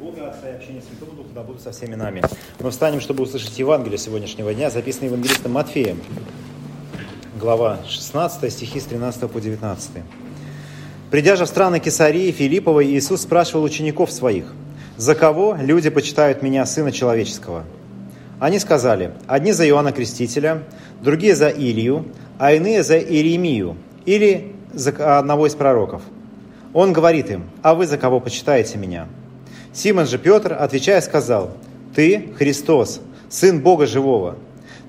Бога будут со всеми нами. Мы встанем, чтобы услышать Евангелие сегодняшнего дня, записанное евангелистом Матфеем. Глава 16, стихи с 13 по 19. Придя же в страны Кесарии Филипповой, Иисус спрашивал учеников своих, «За кого люди почитают меня, Сына Человеческого?» Они сказали, одни за Иоанна Крестителя, другие за Илью, а иные за Иеремию или за одного из пророков. Он говорит им, а вы за кого почитаете меня? Симон же Петр, отвечая, сказал, «Ты Христос, Сын Бога Живого».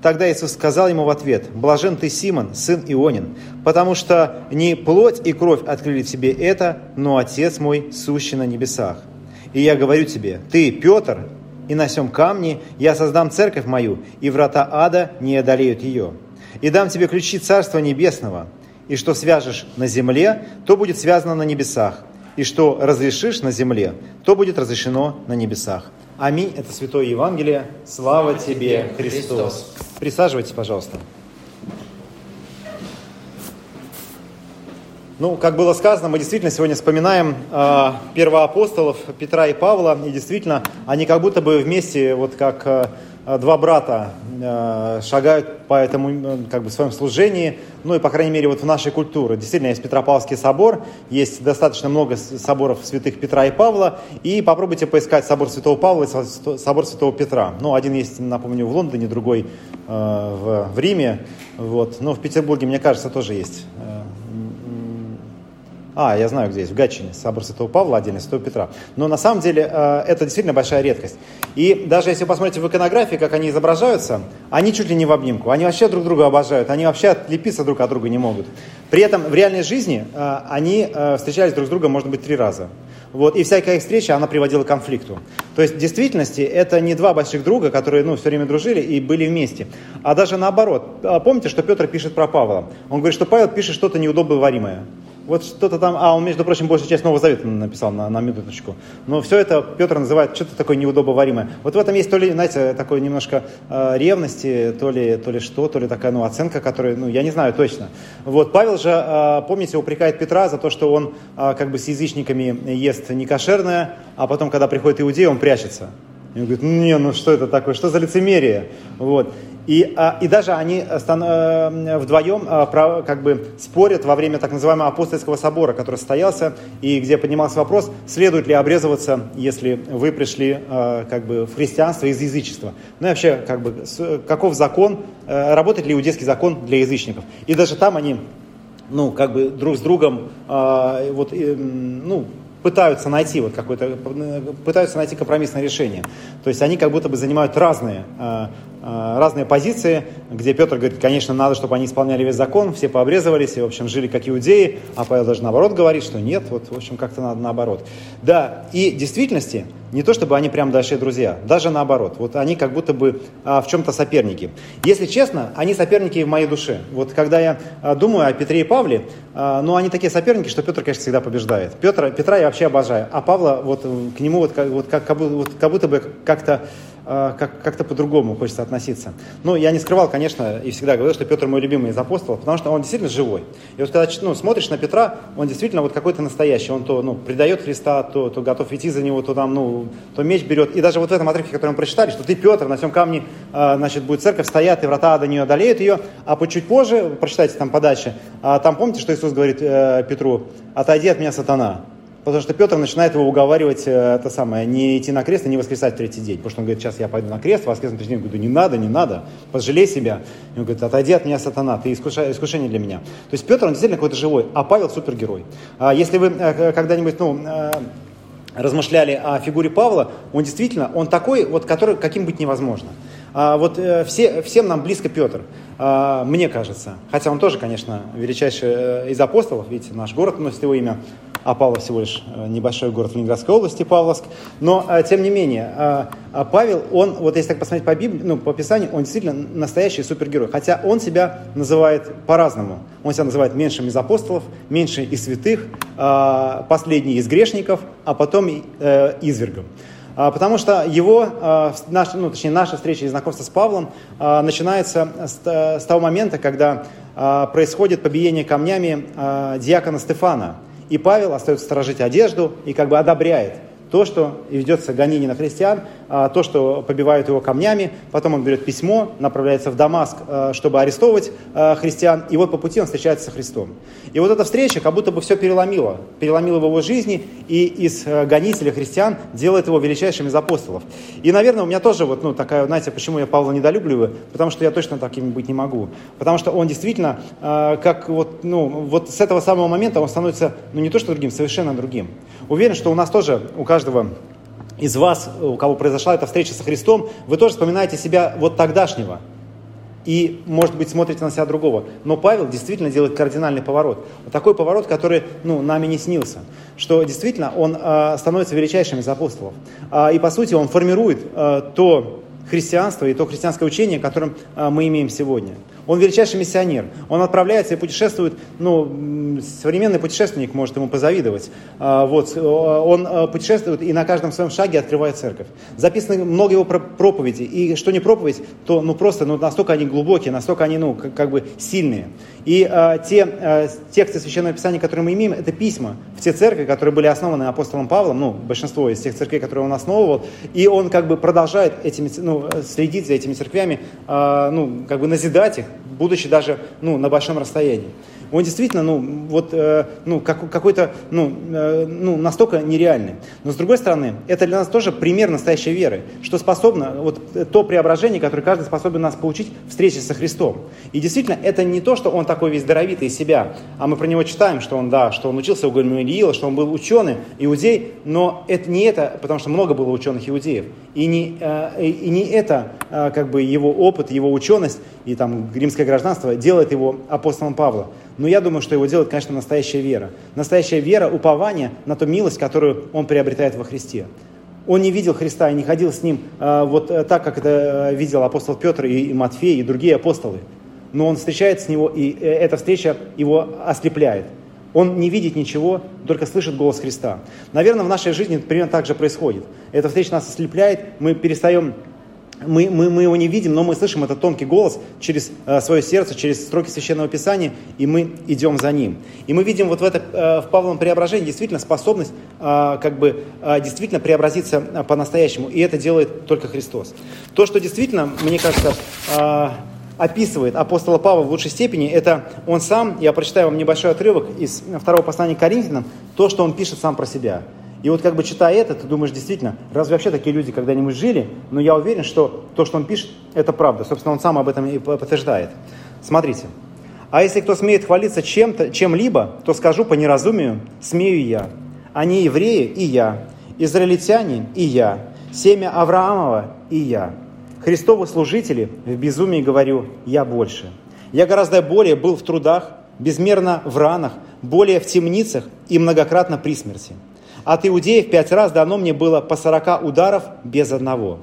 Тогда Иисус сказал ему в ответ, «Блажен ты, Симон, сын Ионин, потому что не плоть и кровь открыли в тебе это, но Отец мой, сущий на небесах. И я говорю тебе, ты, Петр, и на сем камне я создам церковь мою, и врата ада не одолеют ее. И дам тебе ключи Царства Небесного, и что свяжешь на земле, то будет связано на небесах, и что разрешишь на земле, то будет разрешено на небесах. Аминь. Это Святое Евангелие. Слава тебе, Христос. Присаживайтесь, пожалуйста. Ну, как было сказано, мы действительно сегодня вспоминаем э, первоапостолов Петра и Павла, и действительно, они как будто бы вместе, вот как Э, два брата э, шагают по этому как бы, своем служении, ну и, по крайней мере, вот в нашей культуре. Действительно, есть Петропавловский собор, есть достаточно много соборов святых Петра и Павла, и попробуйте поискать собор Святого Павла и собор Святого Петра. Ну, один есть, напомню, в Лондоне, другой в, в Риме, вот. но в Петербурге, мне кажется, тоже есть а, я знаю, где есть, в Гатчине, собор Святого Павла, отдельно Святого Петра. Но на самом деле э, это действительно большая редкость. И даже если вы посмотрите в иконографии, как они изображаются, они чуть ли не в обнимку. Они вообще друг друга обожают, они вообще отлепиться друг от друга не могут. При этом в реальной жизни э, они э, встречались друг с другом, может быть, три раза. Вот, и всякая их встреча, она приводила к конфликту. То есть в действительности это не два больших друга, которые ну, все время дружили и были вместе. А даже наоборот. Помните, что Петр пишет про Павла? Он говорит, что Павел пишет что-то неудобоваримое. Вот что-то там, а он, между прочим, большую часть Нового Завета написал на, на минуточку. Но все это Петр называет что-то такое неудобоваримое. Вот в этом есть то ли, знаете, такое немножко э, ревности, то ли, то ли что, то ли такая, ну, оценка, которая, ну, я не знаю точно. Вот, Павел же, э, помните, упрекает Петра за то, что он э, как бы с язычниками ест некошерное, а потом, когда приходит иудей, он прячется. И он говорит, не, ну что это такое, что за лицемерие? Вот. И, а, и даже они стан, э, вдвоем а, как бы спорят во время так называемого апостольского собора, который состоялся, и где поднимался вопрос, следует ли обрезываться, если вы пришли как бы в христианство из язычества. Ну и вообще, как бы, каков закон, э, работает ли иудейский закон для язычников. И даже там они ну, как бы друг с другом, вот, ну, пытаются найти вот какое-то, пытаются найти компромиссное решение. То есть они как будто бы занимают разные, э, э, разные позиции, где Петр говорит, конечно, надо, чтобы они исполняли весь закон, все пообрезывались и, в общем, жили как иудеи, а Павел даже наоборот говорит, что нет, вот, в общем, как-то надо наоборот. Да, и в действительности не то чтобы они прям дальше друзья, даже наоборот. Вот они как будто бы а, в чем-то соперники. Если честно, они соперники в моей душе. Вот когда я а, думаю о Петре и Павле, а, ну они такие соперники, что Петр, конечно, всегда побеждает. Петра, Петра я вообще обожаю, а Павла вот к нему вот, как, вот, как, вот, как будто бы как-то а, как, как-то по-другому хочется относиться. Ну, я не скрывал, конечно, и всегда говорил, что Петр мой любимый из апостолов, потому что он действительно живой. И вот когда ну, смотришь на Петра, он действительно вот какой-то настоящий. Он то ну, предает Христа, то, то готов идти за него, то там, ну, то меч берет. И даже вот в этом отрывке, который мы прочитали, что ты, Петр, на всем камне, э, значит, будет церковь стоят, и врата ада не одолеют ее. А по чуть позже, прочитайте там подальше, там помните, что Иисус говорит э, Петру? Отойди от меня, сатана. Потому что Петр начинает его уговаривать, э, это самое, не идти на крест и не воскресать в третий день. Потому что он говорит, сейчас я пойду на крест, воскресну в третий день. Я говорю, не надо, не надо, пожалей себя. И он говорит, отойди от меня, сатана, ты искушение, искушение для меня. То есть Петр, он действительно какой-то живой, а Павел супергерой. А если вы э, когда-нибудь, ну, э, размышляли о фигуре Павла, он действительно, он такой, вот, который, каким быть невозможно. А вот все, всем нам близко Петр, а, мне кажется. Хотя он тоже, конечно, величайший из апостолов, видите, наш город носит его имя а Павлов всего лишь э, небольшой город в Ленинградской области, Павловск. Но, э, тем не менее, э, Павел, он, вот если так посмотреть по Библии, ну, по Писанию, он действительно настоящий супергерой. Хотя он себя называет по-разному. Он себя называет меньшим из апостолов, меньшим из святых, последний из грешников, а потом извергом. Потому что его, наш, ну, точнее, наша встреча и знакомство с Павлом начинается с того момента, когда происходит побиение камнями диакона Стефана – и Павел остается сторожить одежду и как бы одобряет то, что ведется гонение на христиан, а, то, что побивают его камнями, потом он берет письмо, направляется в Дамаск, а, чтобы арестовывать а, христиан, и вот по пути он встречается со Христом. И вот эта встреча как будто бы все переломила, переломила в его жизни, и из гонителя христиан делает его величайшим из апостолов. И, наверное, у меня тоже вот, ну, такая, знаете, почему я Павла недолюбливаю, потому что я точно таким быть не могу. Потому что он действительно, как вот, ну, вот с этого самого момента он становится, ну, не то что другим, совершенно другим. Уверен, что у нас тоже, у каждого из вас, у кого произошла эта встреча со Христом, вы тоже вспоминаете себя вот тогдашнего. И, может быть, смотрите на себя другого. Но Павел действительно делает кардинальный поворот. Такой поворот, который ну, нами не снился. Что действительно он э, становится величайшим из апостолов. Э, и, по сути, он формирует э, то христианство и то христианское учение, которым э, мы имеем сегодня. Он величайший миссионер. Он отправляется и путешествует, ну, современный путешественник может ему позавидовать. А, вот, э, он э, путешествует и на каждом своем шаге открывает церковь. Записаны много его проповеди. И что не проповедь, то ну, просто ну, настолько они глубокие, настолько они ну, как, бы сильные. И а, те тексты Священного Писания, которые мы имеем, это письма в те церкви, которые были основаны апостолом Павлом, ну, большинство из тех церквей, которые он основывал, и он как бы продолжает этими, ну, следить за этими церквями, ну, как бы назидать их, будучи даже ну, на большом расстоянии. Он действительно, ну, вот, э, ну, как, какой-то, ну, э, ну, настолько нереальный. Но с другой стороны, это для нас тоже пример настоящей веры, что способно, вот то преображение, которое каждый способен нас получить в встрече со Христом. И действительно, это не то, что он такой весь здоровитый из себя, а мы про него читаем, что он, да, что он учился у Гамалиила, что он был ученый, иудей, но это не это, потому что много было ученых иудеев. И не, э, и не это, э, как бы, его опыт, его ученость и там римское гражданство делает его апостолом Павла. Но я думаю, что его делает, конечно, настоящая вера. Настоящая вера, упование на ту милость, которую он приобретает во Христе. Он не видел Христа и не ходил с ним э, вот так, как это видел апостол Петр и, Матфей и другие апостолы. Но он встречается с него, и эта встреча его ослепляет. Он не видит ничего, только слышит голос Христа. Наверное, в нашей жизни примерно так же происходит. Эта встреча нас ослепляет, мы перестаем мы, мы, мы его не видим, но мы слышим этот тонкий голос через э, свое сердце, через строки Священного Писания, и мы идем за ним. И мы видим вот в, это, э, в Павловом преображении действительно способность э, как бы э, действительно преобразиться э, по-настоящему, и это делает только Христос. То, что действительно, мне кажется, э, описывает апостола Павла в лучшей степени, это он сам, я прочитаю вам небольшой отрывок из второго послания к Коринфянам, то, что он пишет сам про себя. И вот как бы читая это, ты думаешь, действительно, разве вообще такие люди когда-нибудь жили? Но я уверен, что то, что он пишет, это правда. Собственно, он сам об этом и подтверждает. Смотрите. А если кто смеет хвалиться чем-то, чем-либо, то скажу по неразумию, смею я. Они евреи и я, израильтяне и я, семя Авраамова и я. Христовы служители, в безумии говорю, я больше. Я гораздо более был в трудах, безмерно в ранах, более в темницах и многократно при смерти. От иудеев пять раз дано мне было по сорока ударов без одного.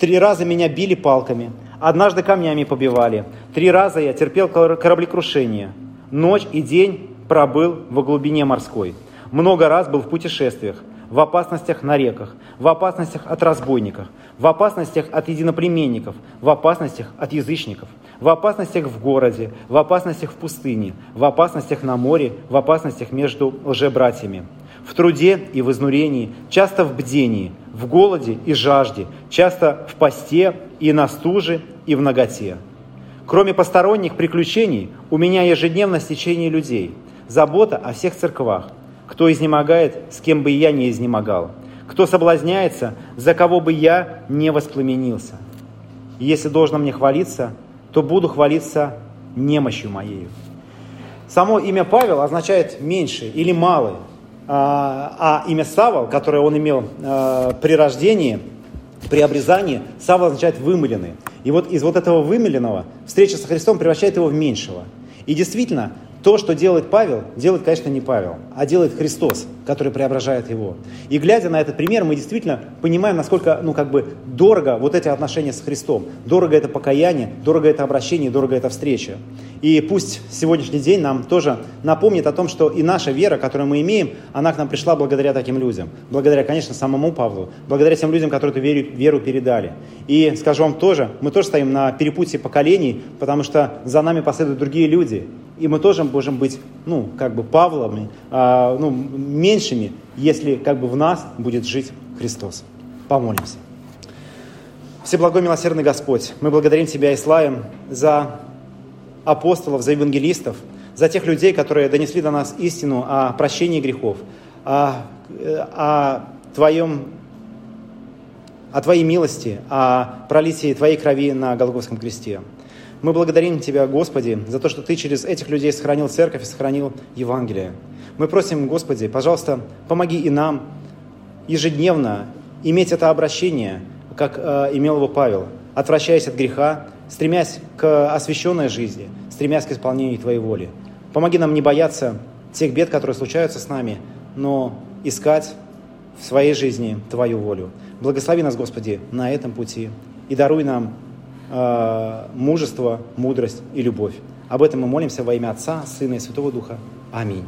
Три раза меня били палками, однажды камнями побивали. Три раза я терпел кораблекрушение. Ночь и день пробыл во глубине морской. Много раз был в путешествиях, в опасностях на реках, в опасностях от разбойников, в опасностях от единоплеменников, в опасностях от язычников, в опасностях в городе, в опасностях в пустыне, в опасностях на море, в опасностях между лжебратьями в труде и в изнурении, часто в бдении, в голоде и жажде, часто в посте и на стуже и в ноготе. Кроме посторонних приключений, у меня ежедневно стечение людей, забота о всех церквах, кто изнемогает, с кем бы я не изнемогал, кто соблазняется, за кого бы я не воспламенился. Если должно мне хвалиться, то буду хвалиться немощью моею. Само имя Павел означает меньше или малый. А, а имя Савол, которое он имел а, при рождении, при обрезании, Савол означает вымыленный. И вот из вот этого вымыленного встреча со Христом превращает его в меньшего. И действительно, то, что делает Павел, делает, конечно, не Павел, а делает Христос, который преображает его. И глядя на этот пример, мы действительно понимаем, насколько, ну, как бы дорого вот эти отношения с Христом. Дорого это покаяние, дорого это обращение, дорого это встреча. И пусть сегодняшний день нам тоже напомнит о том, что и наша вера, которую мы имеем, она к нам пришла благодаря таким людям. Благодаря, конечно, самому Павлу, благодаря тем людям, которые эту веру, веру передали. И скажу вам тоже, мы тоже стоим на перепутье поколений, потому что за нами последуют другие люди. И мы тоже можем быть, ну, как бы Павлами, а, ну, меньшими, если как бы в нас будет жить Христос. Помолимся. Всеблагой милосердный Господь, мы благодарим Тебя и славим за апостолов, за евангелистов, за тех людей, которые донесли до нас истину о прощении грехов, о, о, твоем, о Твоей милости, о пролитии Твоей крови на Голгофском кресте. Мы благодарим Тебя, Господи, за то, что Ты через этих людей сохранил церковь и сохранил Евангелие. Мы просим, Господи, пожалуйста, помоги и нам ежедневно иметь это обращение, как э, имел его Павел, отвращаясь от греха, стремясь к освященной жизни, стремясь к исполнению Твоей воли. Помоги нам не бояться тех бед, которые случаются с нами, но искать в своей жизни Твою волю. Благослови нас, Господи, на этом пути и даруй нам э, мужество, мудрость и любовь. Об этом мы молимся во имя Отца, Сына и Святого Духа. Аминь.